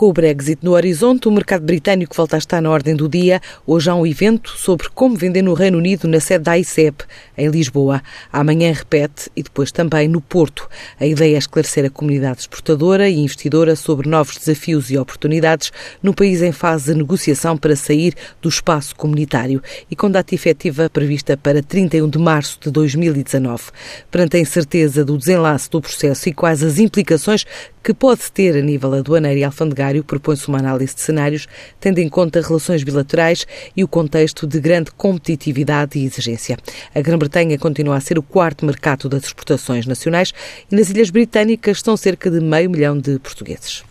Com o Brexit no horizonte, o mercado britânico volta a estar na ordem do dia. Hoje há um evento sobre como vender no Reino Unido na sede da ICEP, em Lisboa. Amanhã repete e depois também no Porto. A ideia é esclarecer a comunidade exportadora e investidora sobre novos desafios e oportunidades no país em fase de negociação para sair do espaço comunitário e com data efetiva prevista para 31 de março de 2019. Perante a incerteza do desenlace do processo e quais as implicações que pode ter a nível aduaneiro e alfandegário, propõe-se uma análise de cenários, tendo em conta relações bilaterais e o contexto de grande competitividade e exigência. A Grã-Bretanha continua a ser o quarto mercado das exportações nacionais e nas Ilhas Britânicas estão cerca de meio milhão de portugueses.